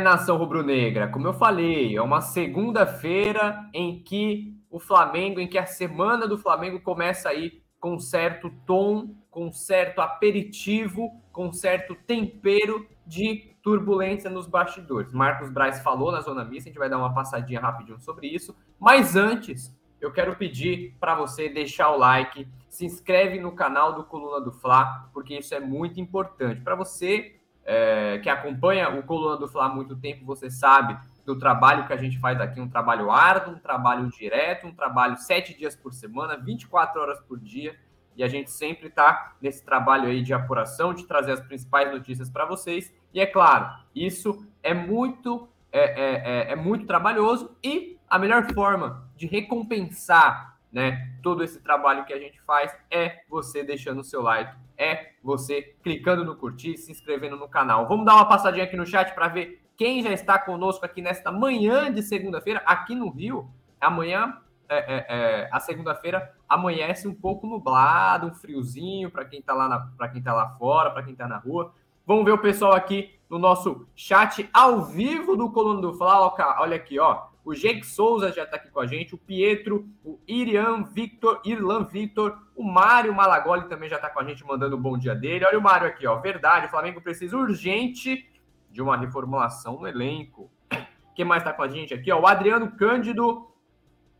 Nação rubro-negra, como eu falei, é uma segunda-feira em que o Flamengo, em que a semana do Flamengo começa aí com certo tom, com certo aperitivo, com certo tempero de turbulência nos bastidores. Marcos Braz falou na zona mista, a gente vai dar uma passadinha rapidinho sobre isso, mas antes eu quero pedir para você deixar o like, se inscreve no canal do Coluna do Fla, porque isso é muito importante. Para você é, que acompanha o Coluna do Fla há muito tempo, você sabe do trabalho que a gente faz aqui, um trabalho árduo, um trabalho direto, um trabalho sete dias por semana, 24 horas por dia, e a gente sempre está nesse trabalho aí de apuração, de trazer as principais notícias para vocês. E é claro, isso é muito é, é, é, é muito trabalhoso e a melhor forma de recompensar né, todo esse trabalho que a gente faz é você deixando o seu like, é você clicando no curtir, se inscrevendo no canal. Vamos dar uma passadinha aqui no chat para ver quem já está conosco aqui nesta manhã de segunda-feira, aqui no Rio. Amanhã, é, é, é, a segunda-feira, amanhece um pouco nublado, um friozinho para quem está lá para quem tá lá fora, para quem está na rua. Vamos ver o pessoal aqui no nosso chat ao vivo do Coluna do Fla. Olha aqui, ó. O Jake Souza já está aqui com a gente, o Pietro, o Irian Victor, Irlan Victor, o Mário Malagoli também já está com a gente, mandando um bom dia dele. Olha o Mário aqui, ó. Verdade, o Flamengo precisa urgente de uma reformulação no elenco. Quem mais está com a gente aqui? Ó, o Adriano Cândido,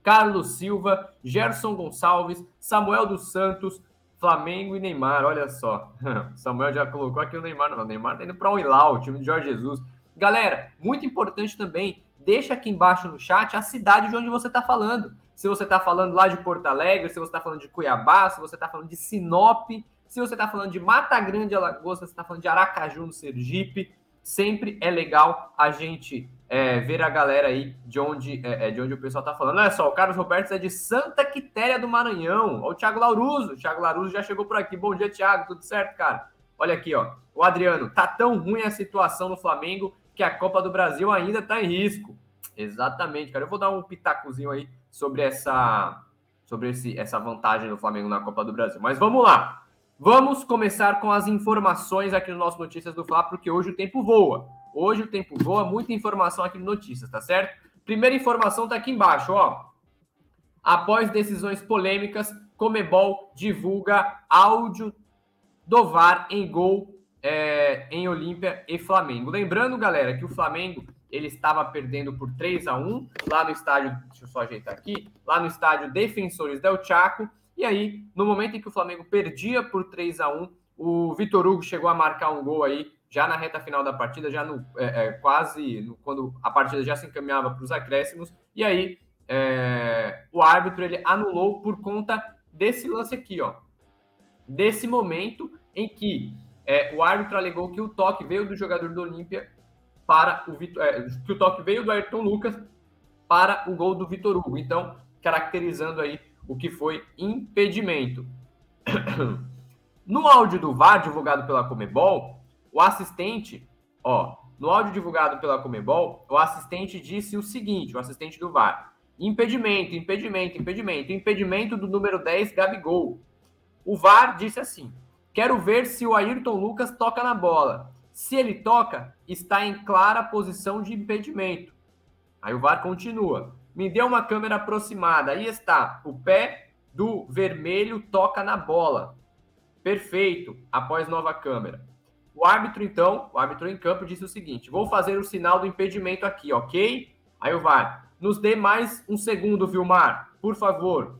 Carlos Silva, Gerson Gonçalves, Samuel dos Santos, Flamengo e Neymar. Olha só. Samuel já colocou aqui o Neymar. Não, o Neymar está indo para o Hilal, o time de Jorge Jesus. Galera, muito importante também, deixa aqui embaixo no chat a cidade de onde você está falando. Se você está falando lá de Porto Alegre, se você está falando de Cuiabá, se você está falando de Sinop, se você está falando de Mata Grande, Alagoas, se você está falando de Aracaju, no Sergipe, sempre é legal a gente é, ver a galera aí de onde, é, é de onde o pessoal está falando. Olha só, o Carlos Roberto é de Santa Quitéria do Maranhão. Olha o Thiago Lauruso. O Thiago Lauruso já chegou por aqui. Bom dia, Thiago. Tudo certo, cara? Olha aqui, ó. O Adriano, tá tão ruim a situação no Flamengo que a Copa do Brasil ainda está em risco. Exatamente, cara. Eu vou dar um pitacozinho aí sobre essa sobre esse, essa vantagem do Flamengo na Copa do Brasil. Mas vamos lá. Vamos começar com as informações aqui no nosso Notícias do Fla, porque hoje o tempo voa. Hoje o tempo voa, muita informação aqui no Notícias, tá certo? Primeira informação tá aqui embaixo, ó. Após decisões polêmicas, Comebol divulga áudio do VAR em gol é, em Olímpia e Flamengo. Lembrando, galera, que o Flamengo ele estava perdendo por 3 a 1 lá no estádio, deixa eu só ajeitar aqui, lá no estádio Defensores del Chaco. E aí, no momento em que o Flamengo perdia por 3 a 1 o Vitor Hugo chegou a marcar um gol aí já na reta final da partida, já no é, é, quase no, quando a partida já se encaminhava para os acréscimos. E aí, é, o árbitro ele anulou por conta desse lance aqui, ó, desse momento em que é, o árbitro alegou que o toque veio do jogador do Olímpia para o Vitor, é, que o toque veio do Ayrton Lucas para o gol do Vitor Hugo. Então, caracterizando aí o que foi impedimento. No áudio do VAR divulgado pela Comebol, o assistente, ó, no áudio divulgado pela Comebol, o assistente disse o seguinte, o assistente do VAR: impedimento, impedimento, impedimento, impedimento do número 10 Gabigol. O VAR disse assim: Quero ver se o Ayrton Lucas toca na bola. Se ele toca, está em clara posição de impedimento. Aí o VAR continua. Me deu uma câmera aproximada. Aí está. O pé do vermelho toca na bola. Perfeito. Após nova câmera. O árbitro, então, o árbitro em campo disse o seguinte: vou fazer o sinal do impedimento aqui, ok? Aí o VAR. Nos dê mais um segundo, Vilmar, por favor.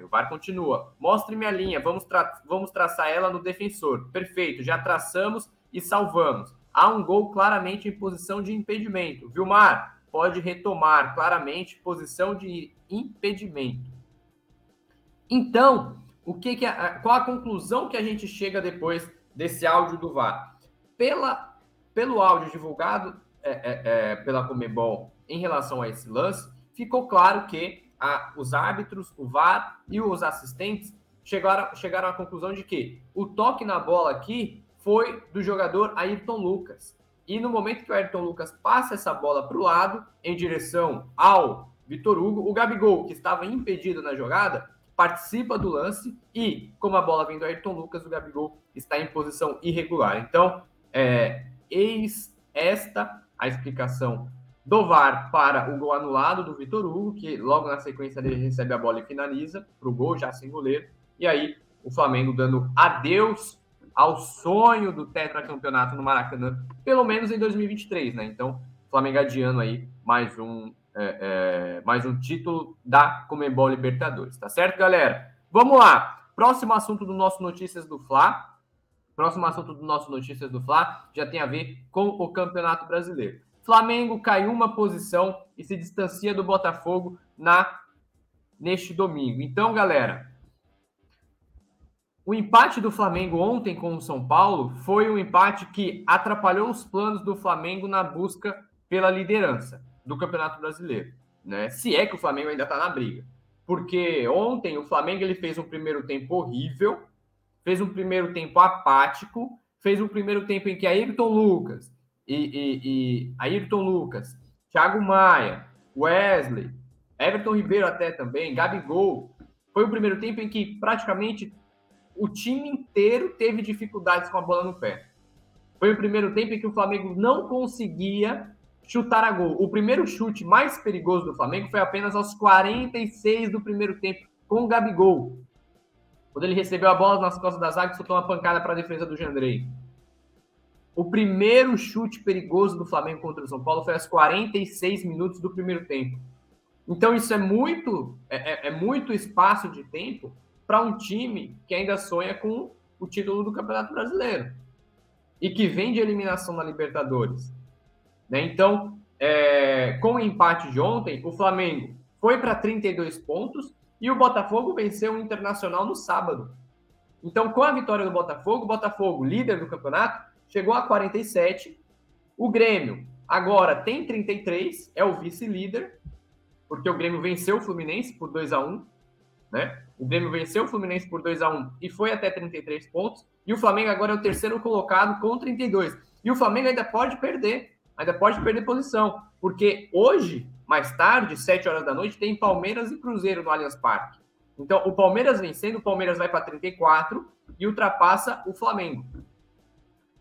Aí o VAR continua. Mostre-me a linha, vamos, tra vamos traçar ela no defensor. Perfeito, já traçamos e salvamos. Há um gol claramente em posição de impedimento. Vilmar, pode retomar claramente posição de impedimento. Então, o que, que a, qual a conclusão que a gente chega depois desse áudio do VAR? Pela, pelo áudio divulgado é, é, é, pela Comebol em relação a esse lance, ficou claro que a, os árbitros, o VAR e os assistentes chegaram, chegaram à conclusão de que o toque na bola aqui foi do jogador Ayrton Lucas. E no momento que o Ayrton Lucas passa essa bola para o lado, em direção ao Vitor Hugo, o Gabigol, que estava impedido na jogada, participa do lance e, como a bola vem do Ayrton Lucas, o Gabigol está em posição irregular. Então, é, eis esta a explicação do VAR para o gol anulado do Vitor Hugo, que logo na sequência ele recebe a bola e finaliza para o gol, já sem goleiro. E aí o Flamengo dando adeus ao sonho do tetracampeonato no Maracanã, pelo menos em 2023, né? Então, Flamengo adiando aí mais um, é, é, mais um título da Comembol Libertadores, tá certo, galera? Vamos lá. Próximo assunto do nosso Notícias do Fla. Próximo assunto do nosso Notícias do Fla já tem a ver com o Campeonato Brasileiro. Flamengo cai uma posição e se distancia do Botafogo na neste domingo. Então, galera, o empate do Flamengo ontem com o São Paulo foi um empate que atrapalhou os planos do Flamengo na busca pela liderança do Campeonato Brasileiro, né? Se é que o Flamengo ainda está na briga. Porque ontem o Flamengo ele fez um primeiro tempo horrível, fez um primeiro tempo apático, fez um primeiro tempo em que Ayrton Lucas e, e, e Ayrton Lucas, Thiago Maia, Wesley, Everton Ribeiro até também, Gabigol, foi o primeiro tempo em que praticamente o time inteiro teve dificuldades com a bola no pé. Foi o primeiro tempo em que o Flamengo não conseguia chutar a gol. O primeiro chute mais perigoso do Flamengo foi apenas aos 46 do primeiro tempo, com o Gabigol. Quando ele recebeu a bola nas costas da zaga soltou uma pancada para a defesa do Jandrei. O primeiro chute perigoso do Flamengo contra o São Paulo foi aos 46 minutos do primeiro tempo. Então isso é muito, é, é, é muito espaço de tempo para um time que ainda sonha com o título do Campeonato Brasileiro e que vem de eliminação na Libertadores. Né? Então, é, com o empate de ontem, o Flamengo foi para 32 pontos e o Botafogo venceu o Internacional no sábado. Então, com a vitória do Botafogo, o Botafogo, líder do campeonato, chegou a 47. O Grêmio agora tem 33, é o vice-líder, porque o Grêmio venceu o Fluminense por 2 a 1 né? O Grêmio venceu o Fluminense por 2 a 1 e foi até 33 pontos. E o Flamengo agora é o terceiro colocado com 32. E o Flamengo ainda pode perder, ainda pode perder posição, porque hoje, mais tarde, 7 horas da noite, tem Palmeiras e Cruzeiro no Allianz Parque. Então, o Palmeiras vencendo, o Palmeiras vai para 34 e ultrapassa o Flamengo.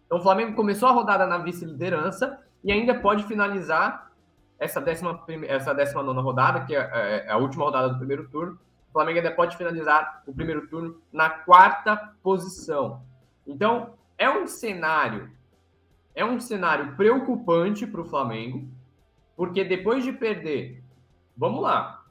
Então, o Flamengo começou a rodada na vice-liderança e ainda pode finalizar essa décima, essa décima nona rodada, que é, é a última rodada do primeiro turno, o Flamengo ainda pode finalizar o primeiro turno na quarta posição. Então, é um cenário é um cenário preocupante para o Flamengo, porque depois de perder, vamos lá,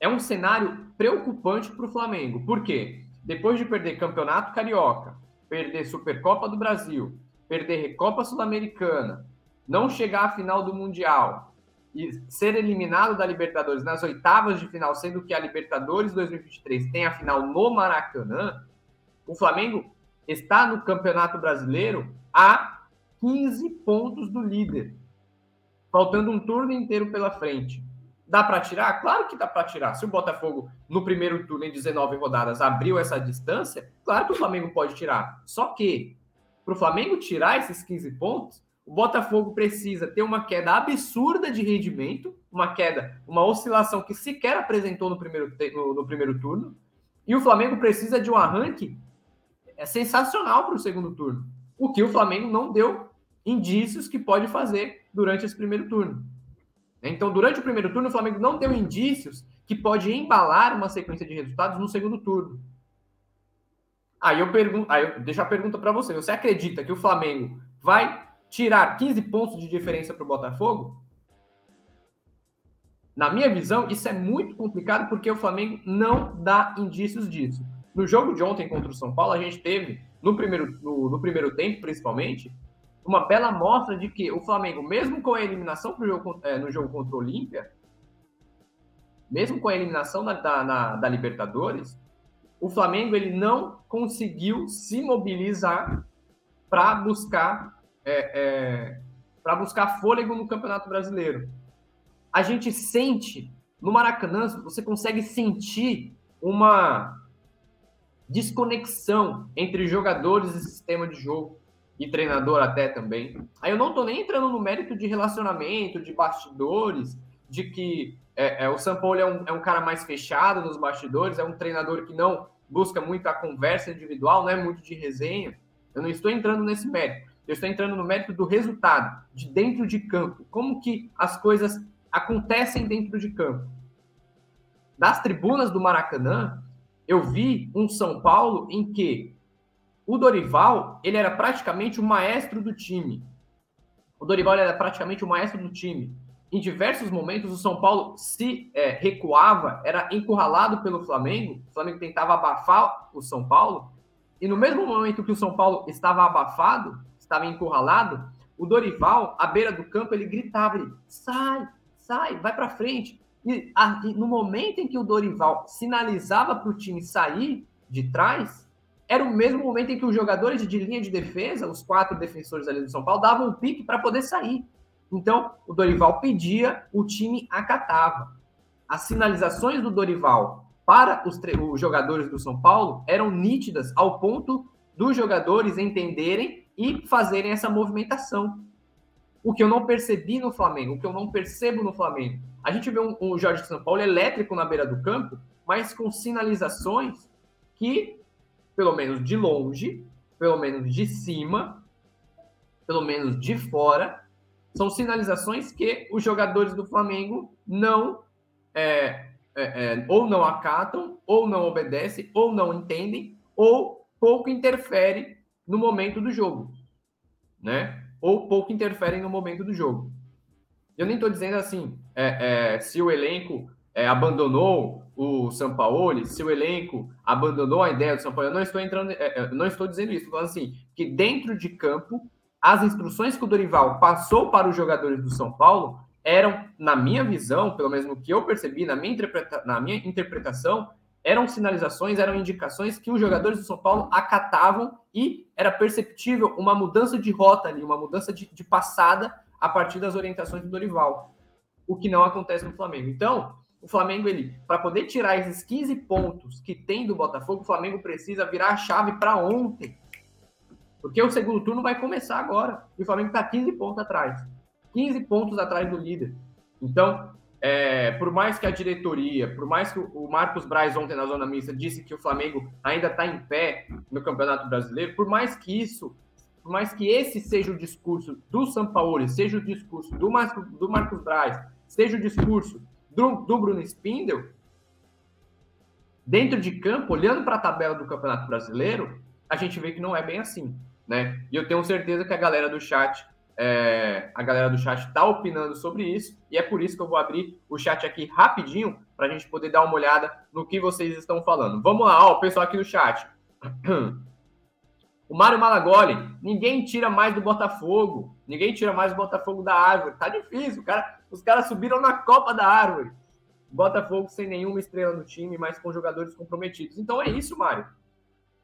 é um cenário preocupante para o Flamengo. Por quê? Depois de perder Campeonato Carioca, perder Supercopa do Brasil, perder Recopa Sul-Americana, não chegar à final do Mundial, e ser eliminado da Libertadores nas oitavas de final, sendo que a Libertadores 2023 tem a final no Maracanã, o Flamengo está no Campeonato Brasileiro a 15 pontos do líder, faltando um turno inteiro pela frente. Dá para tirar? Claro que dá para tirar. Se o Botafogo, no primeiro turno, em 19 rodadas, abriu essa distância, claro que o Flamengo pode tirar. Só que, para o Flamengo tirar esses 15 pontos, o Botafogo precisa ter uma queda absurda de rendimento, uma queda, uma oscilação que sequer apresentou no primeiro, no, no primeiro turno, e o Flamengo precisa de um arranque é sensacional para o segundo turno, o que o Flamengo não deu indícios que pode fazer durante esse primeiro turno. Então, durante o primeiro turno, o Flamengo não deu indícios que pode embalar uma sequência de resultados no segundo turno. Aí eu pergunto, aí eu deixo a pergunta para você: você acredita que o Flamengo vai tirar 15 pontos de diferença para o Botafogo, na minha visão, isso é muito complicado porque o Flamengo não dá indícios disso. No jogo de ontem contra o São Paulo, a gente teve, no primeiro, no, no primeiro tempo principalmente, uma bela mostra de que o Flamengo, mesmo com a eliminação jogo, é, no jogo contra o Olímpia, mesmo com a eliminação da, da, da Libertadores, o Flamengo ele não conseguiu se mobilizar para buscar é, é, para buscar fôlego no Campeonato Brasileiro. A gente sente, no Maracanã, você consegue sentir uma desconexão entre jogadores e sistema de jogo, e treinador até também. Aí eu não estou nem entrando no mérito de relacionamento, de bastidores, de que é, é, o São Paulo é um, é um cara mais fechado nos bastidores, é um treinador que não busca muito a conversa individual, não é muito de resenha. Eu não estou entrando nesse mérito. Eu estou entrando no mérito do resultado, de dentro de campo. Como que as coisas acontecem dentro de campo. Das tribunas do Maracanã, eu vi um São Paulo em que o Dorival, ele era praticamente o maestro do time. O Dorival era praticamente o maestro do time. Em diversos momentos, o São Paulo se é, recuava, era encurralado pelo Flamengo. O Flamengo tentava abafar o São Paulo. E no mesmo momento que o São Paulo estava abafado, estava encurralado, o Dorival, à beira do campo, ele gritava: ele, sai, sai, vai para frente. E, a, e, no momento em que o Dorival sinalizava para o time sair de trás, era o mesmo momento em que os jogadores de linha de defesa, os quatro defensores ali do São Paulo, davam um pique para poder sair. Então, o Dorival pedia, o time acatava. As sinalizações do Dorival para os, os jogadores do São Paulo eram nítidas ao ponto dos jogadores entenderem e fazerem essa movimentação. O que eu não percebi no Flamengo, o que eu não percebo no Flamengo. A gente vê um, um Jorge de São Paulo elétrico na beira do campo, mas com sinalizações que, pelo menos de longe, pelo menos de cima, pelo menos de fora, são sinalizações que os jogadores do Flamengo não é, é, é, ou não acatam, ou não obedecem, ou não entendem, ou pouco interfere no momento do jogo, né? ou pouco interferem no momento do jogo. Eu nem estou dizendo assim, é, é, se o elenco é, abandonou o Sampaoli, se o elenco abandonou a ideia do Sampaoli, eu não estou entrando, é, é, não estou dizendo isso, estou falando assim, que dentro de campo, as instruções que o Dorival passou para os jogadores do São Paulo eram, na minha visão, pelo menos no que eu percebi, na minha, interpreta na minha interpretação, eram sinalizações, eram indicações que os jogadores do São Paulo acatavam e era perceptível uma mudança de rota ali, uma mudança de, de passada a partir das orientações do Dorival, o que não acontece no Flamengo. Então, o Flamengo, ele, para poder tirar esses 15 pontos que tem do Botafogo, o Flamengo precisa virar a chave para ontem. Porque o segundo turno vai começar agora. E o Flamengo está 15 pontos atrás. 15 pontos atrás do líder. Então, é, por mais que a diretoria, por mais que o Marcos Braz ontem na zona mista disse que o Flamengo ainda está em pé no Campeonato Brasileiro, por mais que isso, por mais que esse seja o discurso do Sampaoli, seja o discurso do Marcos, do Marcos Braz, seja o discurso do, do Bruno Spindel, dentro de campo, olhando para a tabela do Campeonato Brasileiro, a gente vê que não é bem assim, né? E eu tenho certeza que a galera do chat é, a galera do chat está opinando sobre isso, e é por isso que eu vou abrir o chat aqui rapidinho para a gente poder dar uma olhada no que vocês estão falando. Vamos lá, ó, o pessoal aqui no chat. O Mário Malagoli, ninguém tira mais do Botafogo, ninguém tira mais do Botafogo da árvore. Tá difícil, cara, os caras subiram na Copa da Árvore. Botafogo sem nenhuma estrela no time, mas com jogadores comprometidos. Então é isso, Mário.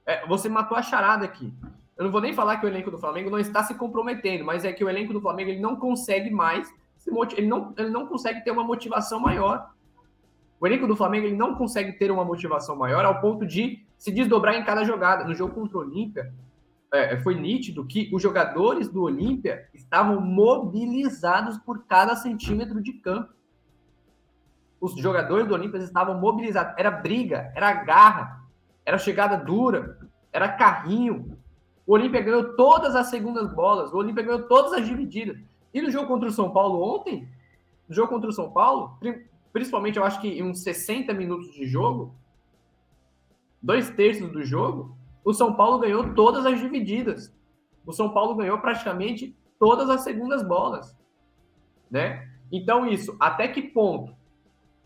É, você matou a charada aqui. Eu não vou nem falar que o elenco do Flamengo não está se comprometendo, mas é que o elenco do Flamengo ele não consegue mais, ele não, ele não consegue ter uma motivação maior. O elenco do Flamengo ele não consegue ter uma motivação maior ao ponto de se desdobrar em cada jogada. No jogo contra o Olímpia, é, foi nítido que os jogadores do Olímpia estavam mobilizados por cada centímetro de campo. Os jogadores do Olímpia estavam mobilizados. Era briga, era garra, era chegada dura, era carrinho, o Olímpia ganhou todas as segundas bolas, o Olímpia ganhou todas as divididas. E no jogo contra o São Paulo ontem, no jogo contra o São Paulo, principalmente eu acho que em uns 60 minutos de jogo, dois terços do jogo, o São Paulo ganhou todas as divididas. O São Paulo ganhou praticamente todas as segundas bolas, né? Então isso, até que ponto?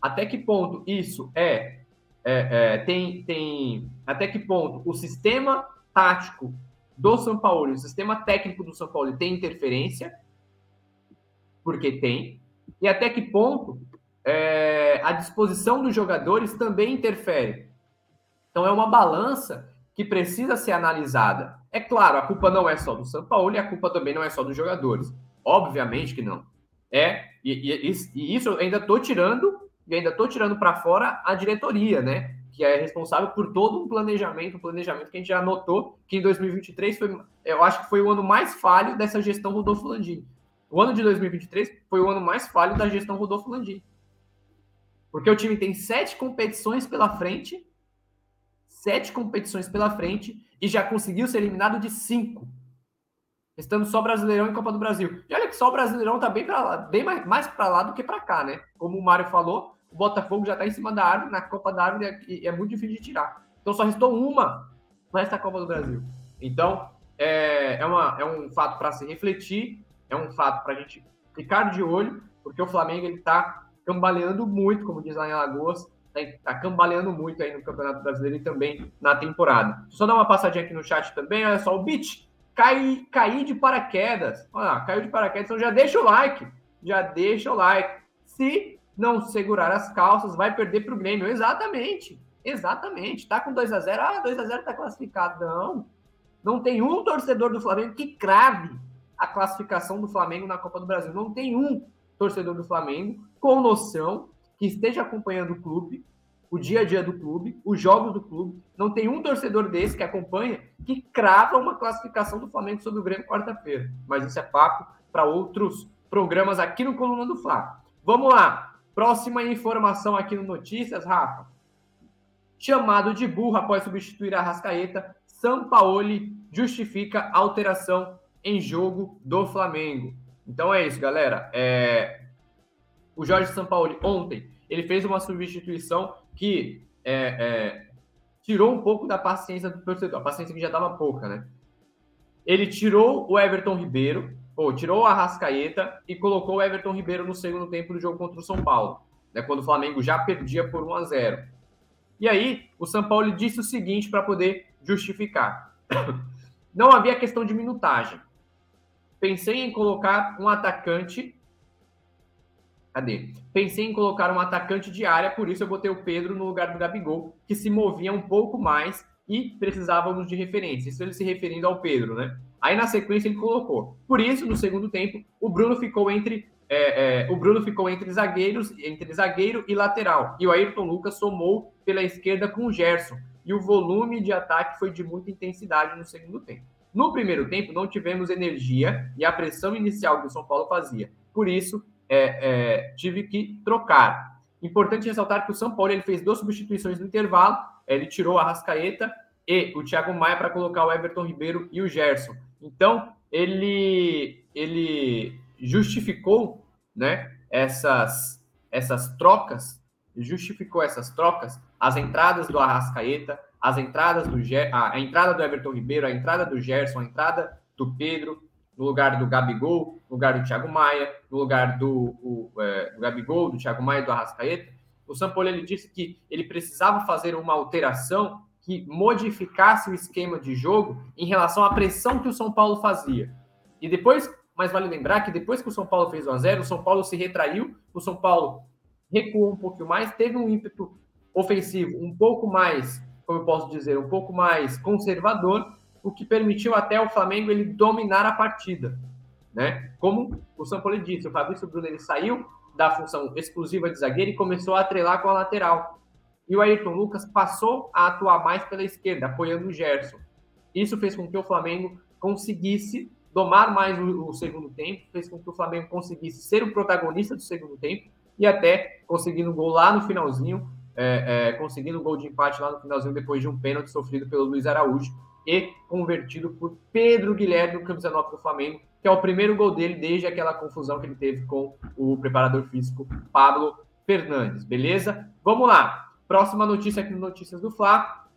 Até que ponto isso é, é, é tem, tem, até que ponto o sistema tático do São Paulo, o sistema técnico do São Paulo tem interferência, porque tem, e até que ponto é, a disposição dos jogadores também interfere. Então é uma balança que precisa ser analisada. É claro, a culpa não é só do São Paulo e a culpa também não é só dos jogadores. Obviamente que não. É, e, e, e isso eu ainda estou tirando, e ainda estou tirando para fora a diretoria, né? que é responsável por todo um planejamento, um planejamento que a gente já notou que em 2023 foi, eu acho que foi o ano mais falho dessa gestão Rodolfo Landim. O ano de 2023 foi o ano mais falho da gestão Rodolfo Landim. Porque o time tem sete competições pela frente, sete competições pela frente, e já conseguiu ser eliminado de cinco. Estando só Brasileirão e Copa do Brasil. E olha que só o Brasileirão tá bem para lá, bem mais, mais para lá do que para cá, né? Como o Mário falou, o Botafogo já tá em cima da árvore, na Copa da árvore é, é muito difícil de tirar. Então só restou uma nesta Copa do Brasil. Então, é, é, uma, é um fato para se refletir, é um fato para a gente ficar de olho, porque o Flamengo ele está cambaleando muito, como diz lá em Alagoas, está tá cambaleando muito aí no Campeonato Brasileiro e também na temporada. Só dar uma passadinha aqui no chat também, olha só, o Beat cai, cair de paraquedas. Olha, caiu de paraquedas, então já deixa o like, já deixa o like. Se não segurar as calças, vai perder para o Grêmio. Exatamente, exatamente. Tá com 2 a 0 ah, 2 a 0 tá classificado. Não, não tem um torcedor do Flamengo que crave a classificação do Flamengo na Copa do Brasil. Não tem um torcedor do Flamengo com noção que esteja acompanhando o clube, o dia a dia do clube, os jogos do clube. Não tem um torcedor desse que acompanha que crava uma classificação do Flamengo sobre o Grêmio quarta-feira. Mas isso é papo para outros programas aqui no Coluna do Fla. Vamos lá. Próxima informação aqui no Notícias, Rafa. Chamado de burro após substituir a Rascaeta, Sampaoli justifica alteração em jogo do Flamengo. Então é isso, galera. É... O Jorge Sampaoli, ontem, ele fez uma substituição que é, é... tirou um pouco da paciência do torcedor. A paciência que já estava pouca, né? Ele tirou o Everton Ribeiro, ou tirou a Rascaeta e colocou o Everton Ribeiro no segundo tempo do jogo contra o São Paulo, né, quando o Flamengo já perdia por 1 a 0. E aí, o São Paulo disse o seguinte para poder justificar. Não havia questão de minutagem. Pensei em colocar um atacante. Cadê? Pensei em colocar um atacante de área, por isso eu botei o Pedro no lugar do Gabigol, que se movia um pouco mais e precisávamos de referência. Isso ele se referindo ao Pedro, né? Aí na sequência ele colocou. Por isso, no segundo tempo, o Bruno ficou entre é, é, o Bruno ficou entre zagueiros, entre zagueiro e lateral. E o Ayrton Lucas somou pela esquerda com o Gerson. E o volume de ataque foi de muita intensidade no segundo tempo. No primeiro tempo, não tivemos energia e a pressão inicial que o São Paulo fazia. Por isso, é, é, tive que trocar. Importante ressaltar que o São Paulo ele fez duas substituições no intervalo. Ele tirou a Rascaeta e o Thiago Maia para colocar o Everton Ribeiro e o Gerson. Então, ele, ele justificou né, essas, essas trocas, justificou essas trocas, as entradas do Arrascaeta, as entradas do a, entrada do Everton Ribeiro, a entrada do Gerson, a entrada do Pedro, no lugar do Gabigol, no lugar do Thiago Maia, no lugar do, o, é, do Gabigol, do Thiago Maia e do Arrascaeta. O Sampoli ele disse que ele precisava fazer uma alteração que modificasse o esquema de jogo em relação à pressão que o São Paulo fazia. E depois, mas vale lembrar que depois que o São Paulo fez 1 a 0, o São Paulo se retraiu, o São Paulo recuou um pouquinho mais, teve um ímpeto ofensivo um pouco mais como eu posso dizer, um pouco mais conservador, o que permitiu até o Flamengo ele dominar a partida, né? Como o São Paulo disse, o Fabrício Bruno saiu da função exclusiva de zagueiro e começou a atrelar com a lateral. E o Ayrton Lucas passou a atuar mais pela esquerda, apoiando o Gerson. Isso fez com que o Flamengo conseguisse domar mais o, o segundo tempo, fez com que o Flamengo conseguisse ser o protagonista do segundo tempo e até conseguindo um gol lá no finalzinho, é, é, conseguindo um gol de empate lá no finalzinho depois de um pênalti sofrido pelo Luiz Araújo e convertido por Pedro Guilherme no camisa 9 do Flamengo, que é o primeiro gol dele desde aquela confusão que ele teve com o preparador físico Pablo Fernandes, beleza? Vamos lá. Próxima notícia aqui no Notícias do Fla.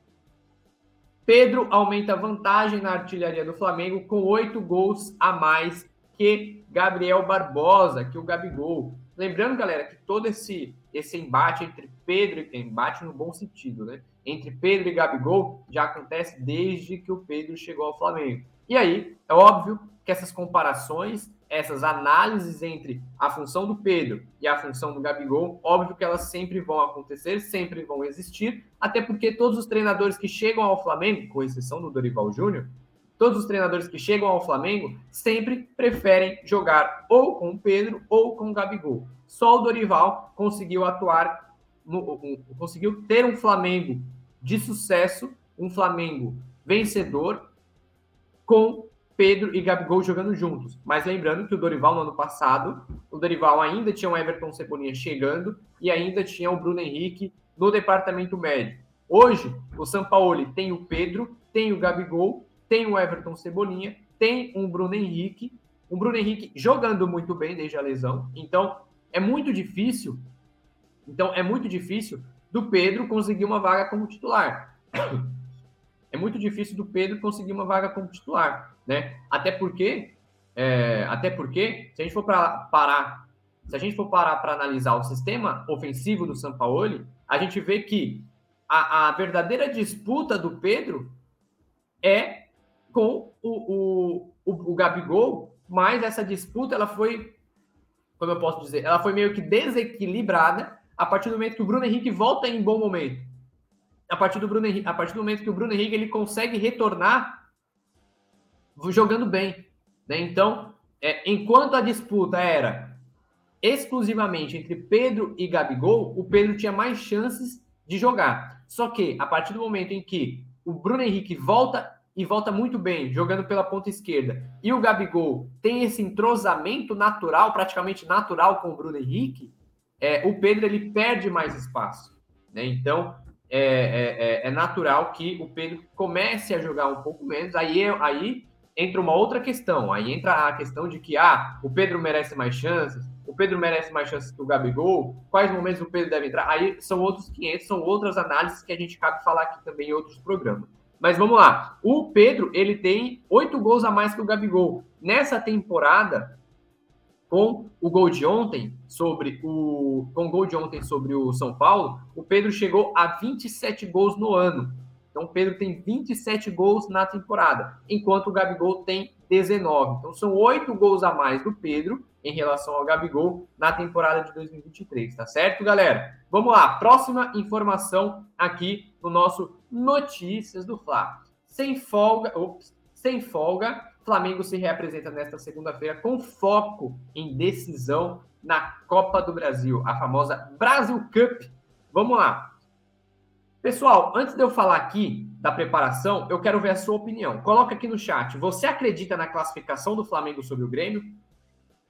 Pedro aumenta vantagem na artilharia do Flamengo com oito gols a mais que Gabriel Barbosa, que o Gabigol. Lembrando, galera, que todo esse esse embate entre Pedro e embate no bom sentido, né? Entre Pedro e Gabigol já acontece desde que o Pedro chegou ao Flamengo. E aí, é óbvio que essas comparações, essas análises entre a função do Pedro e a função do Gabigol, óbvio que elas sempre vão acontecer, sempre vão existir, até porque todos os treinadores que chegam ao Flamengo, com exceção do Dorival Júnior, todos os treinadores que chegam ao Flamengo sempre preferem jogar ou com o Pedro ou com o Gabigol. Só o Dorival conseguiu atuar, no, conseguiu ter um Flamengo de sucesso, um Flamengo vencedor, com Pedro e Gabigol jogando juntos. Mas lembrando que o Dorival no ano passado, o Dorival ainda tinha o Everton Cebolinha chegando e ainda tinha o Bruno Henrique no departamento médio. Hoje, o São Paulo tem o Pedro, tem o Gabigol, tem o Everton Cebolinha tem um Bruno Henrique, um Bruno Henrique jogando muito bem desde a lesão. Então, é muito difícil. Então, é muito difícil do Pedro conseguir uma vaga como titular. É muito difícil do Pedro conseguir uma vaga como titular, né? Até porque, é, até porque, se a gente for para parar, se a gente for parar para analisar o sistema ofensivo do São Paulo, a gente vê que a, a verdadeira disputa do Pedro é com o, o, o, o Gabigol, mas essa disputa ela foi, como eu posso dizer, ela foi meio que desequilibrada a partir do momento que o Bruno Henrique volta em bom momento. A partir do Bruno Henrique, a partir do momento que o Bruno Henrique ele consegue retornar jogando bem, né? Então, é, enquanto a disputa era exclusivamente entre Pedro e Gabigol, o Pedro tinha mais chances de jogar. Só que a partir do momento em que o Bruno Henrique volta e volta muito bem, jogando pela ponta esquerda, e o Gabigol tem esse entrosamento natural, praticamente natural com o Bruno Henrique, é, o Pedro ele perde mais espaço. Né? Então, é, é, é, é, natural que o Pedro comece a jogar um pouco menos. Aí, aí entra uma outra questão. Aí entra a questão de que ah, o Pedro merece mais chances, o Pedro merece mais chances que o Gabigol, quais momentos o Pedro deve entrar. Aí são outros 500, são outras análises que a gente cabe falar aqui também em outros programas. Mas vamos lá. O Pedro, ele tem oito gols a mais que o Gabigol. Nessa temporada, com o gol de ontem sobre o com o gol de ontem sobre o São Paulo, o Pedro chegou a 27 gols no ano. Então o Pedro tem 27 gols na temporada, enquanto o Gabigol tem 19. Então são oito gols a mais do Pedro em relação ao Gabigol na temporada de 2023, tá certo, galera? Vamos lá, próxima informação aqui no nosso Notícias do Fla. Sem folga, ops, sem folga, Flamengo se reapresenta nesta segunda-feira com foco em decisão na Copa do Brasil, a famosa Brasil Cup. Vamos lá. Pessoal, antes de eu falar aqui da preparação, eu quero ver a sua opinião. Coloca aqui no chat. Você acredita na classificação do Flamengo sobre o Grêmio?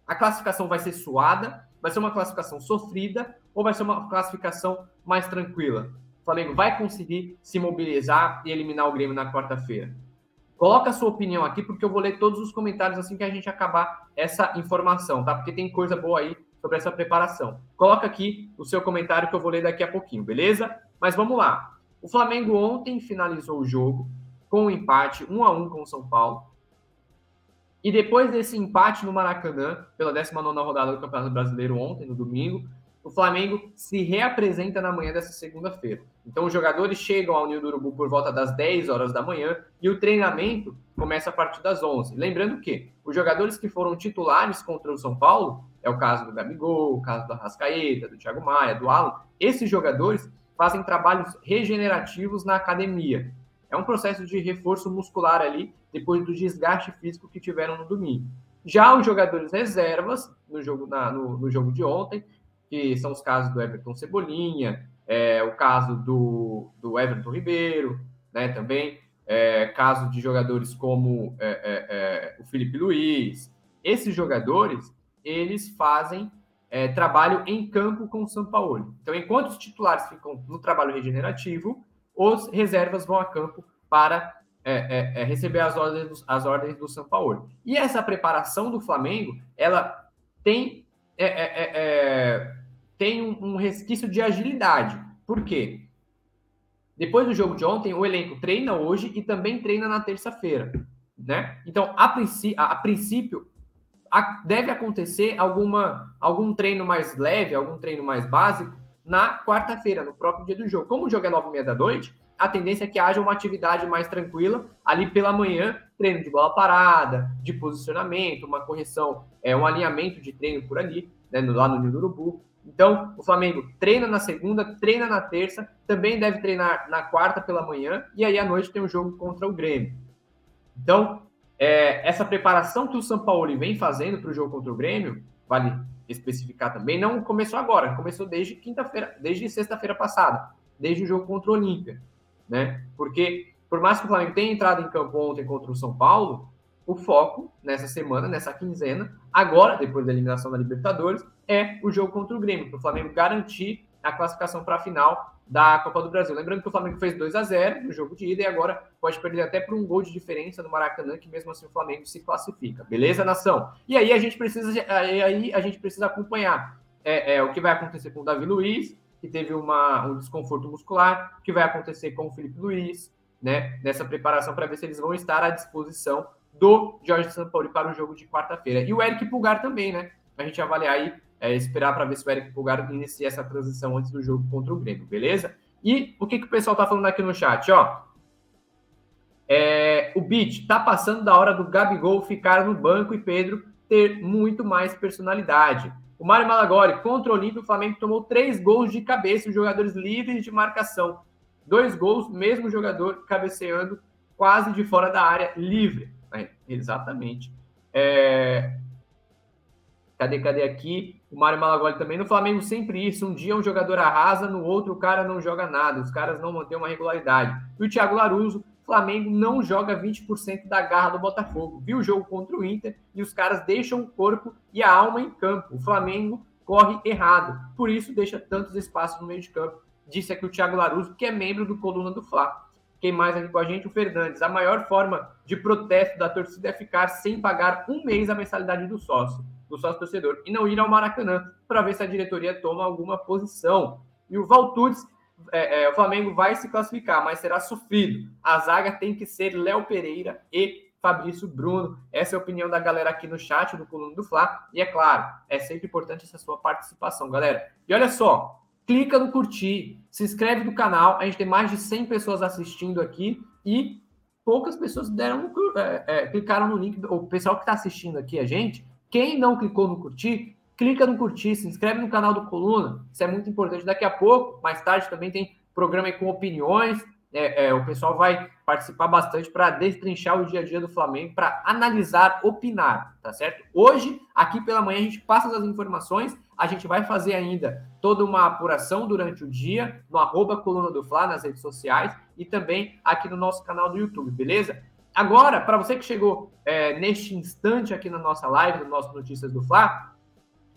A classificação vai ser suada? Vai ser uma classificação sofrida? Ou vai ser uma classificação mais tranquila? O Flamengo vai conseguir se mobilizar e eliminar o Grêmio na quarta-feira? Coloca a sua opinião aqui, porque eu vou ler todos os comentários assim que a gente acabar essa informação, tá? Porque tem coisa boa aí sobre essa preparação. Coloca aqui o seu comentário que eu vou ler daqui a pouquinho, beleza? Mas vamos lá. O Flamengo ontem finalizou o jogo com um empate 1 a 1 com o São Paulo. E depois desse empate no Maracanã, pela 19 rodada do Campeonato Brasileiro ontem, no domingo, o Flamengo se reapresenta na manhã dessa segunda-feira. Então, os jogadores chegam ao Ninho do Urubu por volta das 10 horas da manhã e o treinamento começa a partir das 11. Lembrando que os jogadores que foram titulares contra o São Paulo, é o caso do Gabigol, o caso do Arrascaeta, do Thiago Maia, do Alan, esses jogadores fazem trabalhos regenerativos na academia. É um processo de reforço muscular ali, depois do desgaste físico que tiveram no domingo. Já os jogadores reservas, no jogo, na, no, no jogo de ontem, que são os casos do Everton Cebolinha, é, o caso do, do Everton Ribeiro, né, também, é, caso de jogadores como é, é, é, o Felipe Luiz. Esses jogadores, eles fazem é, trabalho em campo com o São Paulo. Então, enquanto os titulares ficam no trabalho regenerativo, os reservas vão a campo para receber as ordens, do, as ordens do São Paulo. E essa preparação do Flamengo, ela tem é, é, é, é, tem um, resquício de agilidade. Por quê? Depois do jogo de ontem, o elenco treina hoje e também treina na terça-feira. Né? Então, a, a, a princípio a, deve acontecer alguma, algum treino mais leve, algum treino mais básico na quarta-feira, no próprio dia do jogo. Como o jogo é nove e meia da noite, a tendência é que haja uma atividade mais tranquila ali pela manhã, treino de bola parada, de posicionamento, uma correção, é, um alinhamento de treino por ali, né, lá no Nilo do Urubu. Então, o Flamengo treina na segunda, treina na terça, também deve treinar na quarta pela manhã, e aí à noite tem um jogo contra o Grêmio. Então, é, essa preparação que o São Paulo vem fazendo para o jogo contra o Grêmio, vale especificar também, não começou agora, começou desde quinta-feira, desde sexta-feira passada, desde o jogo contra o Olímpia né? Porque por mais que o Flamengo tenha entrado em campo ontem contra o São Paulo, o foco nessa semana, nessa quinzena, agora, depois da eliminação da Libertadores, é o jogo contra o Grêmio, para o Flamengo garantir a classificação para a final da Copa do Brasil. Lembrando que o Flamengo fez 2 a 0 no jogo de ida e agora pode perder até por um gol de diferença no Maracanã, que mesmo assim o Flamengo se classifica. Beleza, nação? E aí a gente precisa, aí a gente precisa acompanhar é, é, o que vai acontecer com o Davi Luiz, que teve uma, um desconforto muscular, que vai acontecer com o Felipe Luiz, né? Nessa preparação para ver se eles vão estar à disposição do Jorge Sampaoli para o jogo de quarta-feira. E o Eric Pulgar também, né? A gente avaliar aí é, esperar para ver se o Eric Pulgar inicia essa transição antes do jogo contra o Grêmio, beleza? E o que, que o pessoal tá falando aqui no chat, ó? É, o Beat tá passando da hora do Gabigol ficar no banco e Pedro ter muito mais personalidade. O Mário Malagori, contra o Olímpio, o Flamengo tomou três gols de cabeça, os jogadores livres de marcação. Dois gols, mesmo jogador cabeceando quase de fora da área, livre. É, exatamente. É, Cadê, cadê aqui? O Mário Malagoli também. No Flamengo, sempre isso. Um dia um jogador arrasa, no outro o cara não joga nada. Os caras não mantêm uma regularidade. E o Thiago Laruso, Flamengo não joga 20% da garra do Botafogo. Viu o jogo contra o Inter e os caras deixam o corpo e a alma em campo. O Flamengo corre errado. Por isso deixa tantos espaços no meio de campo. Disse aqui o Thiago Laruso, que é membro do Coluna do Fla. Quem mais aqui com a gente? O Fernandes. A maior forma de protesto da torcida é ficar sem pagar um mês a mensalidade do sócio do sócio torcedor e não ir ao Maracanã para ver se a diretoria toma alguma posição. E o Valtudes, é, é, o Flamengo vai se classificar, mas será sofrido. A zaga tem que ser Léo Pereira e Fabrício Bruno. Essa é a opinião da galera aqui no chat do Coluna do Fla. E é claro, é sempre importante essa sua participação, galera. E olha só, clica no curtir, se inscreve no canal. A gente tem mais de 100 pessoas assistindo aqui e poucas pessoas deram é, é, clicaram no link. O pessoal que está assistindo aqui a gente quem não clicou no curtir, clica no curtir, se inscreve no canal do Coluna, isso é muito importante. Daqui a pouco, mais tarde, também tem programa com opiniões. É, é, o pessoal vai participar bastante para destrinchar o dia a dia do Flamengo, para analisar, opinar, tá certo? Hoje, aqui pela manhã, a gente passa as informações, a gente vai fazer ainda toda uma apuração durante o dia, no arroba Coluna do Fla, nas redes sociais, e também aqui no nosso canal do YouTube, beleza? Agora, para você que chegou é, neste instante aqui na nossa live, no nosso Notícias do Fla,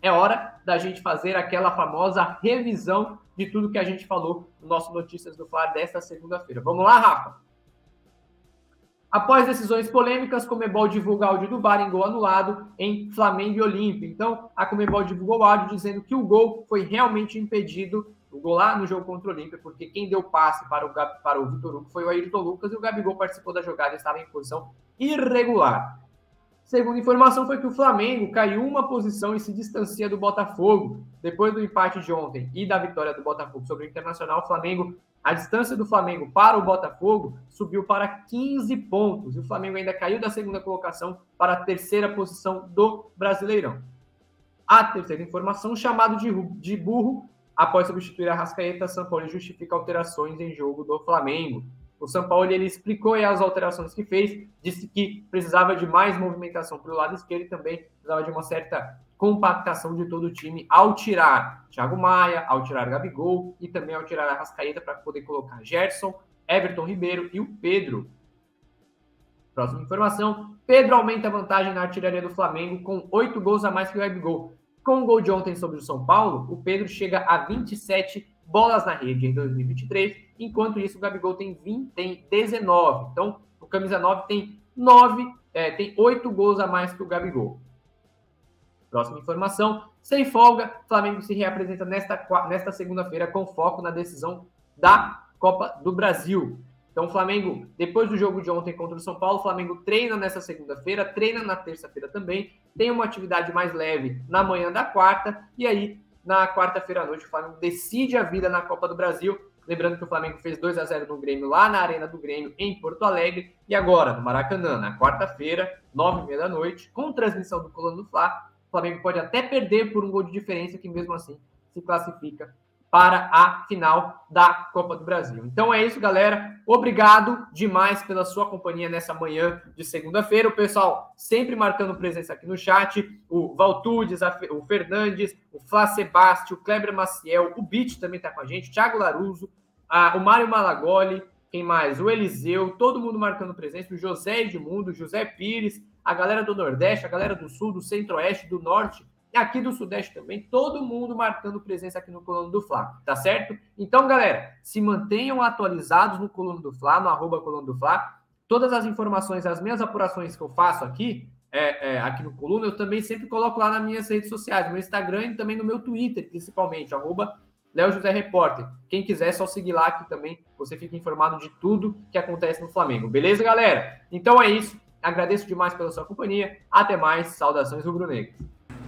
é hora da gente fazer aquela famosa revisão de tudo que a gente falou no nosso Notícias do Fla desta segunda-feira. Vamos lá, Rafa? Após decisões polêmicas, Comebol divulga áudio do VAR em gol anulado em Flamengo e Olímpia. Então, a Comebol divulgou áudio dizendo que o gol foi realmente impedido o gol lá no jogo contra o Olímpia, porque quem deu passe para o, para o Vitor Hugo foi o Ayrton Lucas e o Gabigol participou da jogada e estava em posição irregular. Segunda informação foi que o Flamengo caiu uma posição e se distancia do Botafogo. Depois do empate de ontem e da vitória do Botafogo sobre o Internacional, o Flamengo, a distância do Flamengo para o Botafogo subiu para 15 pontos. E o Flamengo ainda caiu da segunda colocação para a terceira posição do Brasileirão. A terceira informação, chamado de, de burro, após substituir a Rascaeta, São Paulo justifica alterações em jogo do Flamengo. O São Paulo ele explicou as alterações que fez, disse que precisava de mais movimentação pelo lado esquerdo e também precisava de uma certa compactação de todo o time ao tirar Thiago Maia, ao tirar Gabigol e também ao tirar a Rascaeta para poder colocar Gerson, Everton Ribeiro e o Pedro. Próxima informação: Pedro aumenta a vantagem na artilharia do Flamengo com oito gols a mais que o Gabigol. Com o gol de ontem sobre o São Paulo, o Pedro chega a 27 bolas na rede em 2023, enquanto isso o Gabigol tem, 20, tem 19. Então, o camisa 9 tem 9, é, tem 8 gols a mais que o Gabigol. Próxima informação, sem folga, Flamengo se reapresenta nesta, nesta segunda-feira com foco na decisão da Copa do Brasil. Então, o Flamengo, depois do jogo de ontem contra o São Paulo, o Flamengo treina nessa segunda-feira, treina na terça-feira também, tem uma atividade mais leve na manhã da quarta, e aí, na quarta-feira à noite, o Flamengo decide a vida na Copa do Brasil. Lembrando que o Flamengo fez 2 a 0 no Grêmio lá na Arena do Grêmio, em Porto Alegre, e agora, no Maracanã, na quarta-feira, nove e meia da noite, com transmissão do Colando do Fla, o Flamengo pode até perder por um gol de diferença, que mesmo assim se classifica para a final da Copa do Brasil. Então é isso, galera. Obrigado demais pela sua companhia nessa manhã de segunda-feira. O pessoal sempre marcando presença aqui no chat. O Valtudes, o Fernandes, o Flá Sebastião, o Kleber Maciel, o Bit também está com a gente, o Thiago Laruso, a, o Mário Malagoli, quem mais? O Eliseu, todo mundo marcando presença, o José Edmundo, o José Pires, a galera do Nordeste, a galera do Sul, do Centro-Oeste, do Norte, aqui do Sudeste também, todo mundo marcando presença aqui no Coluna do Fla, tá certo? Então, galera, se mantenham atualizados no Coluna do Fla, no arroba Coluna do Fla. Todas as informações, as minhas apurações que eu faço aqui, é, é, aqui no Coluna, eu também sempre coloco lá nas minhas redes sociais, no meu Instagram e também no meu Twitter, principalmente, arroba Léo José Repórter. Quem quiser, é só seguir lá que também você fica informado de tudo que acontece no Flamengo. Beleza, galera? Então é isso. Agradeço demais pela sua companhia. Até mais. Saudações rubro-negras.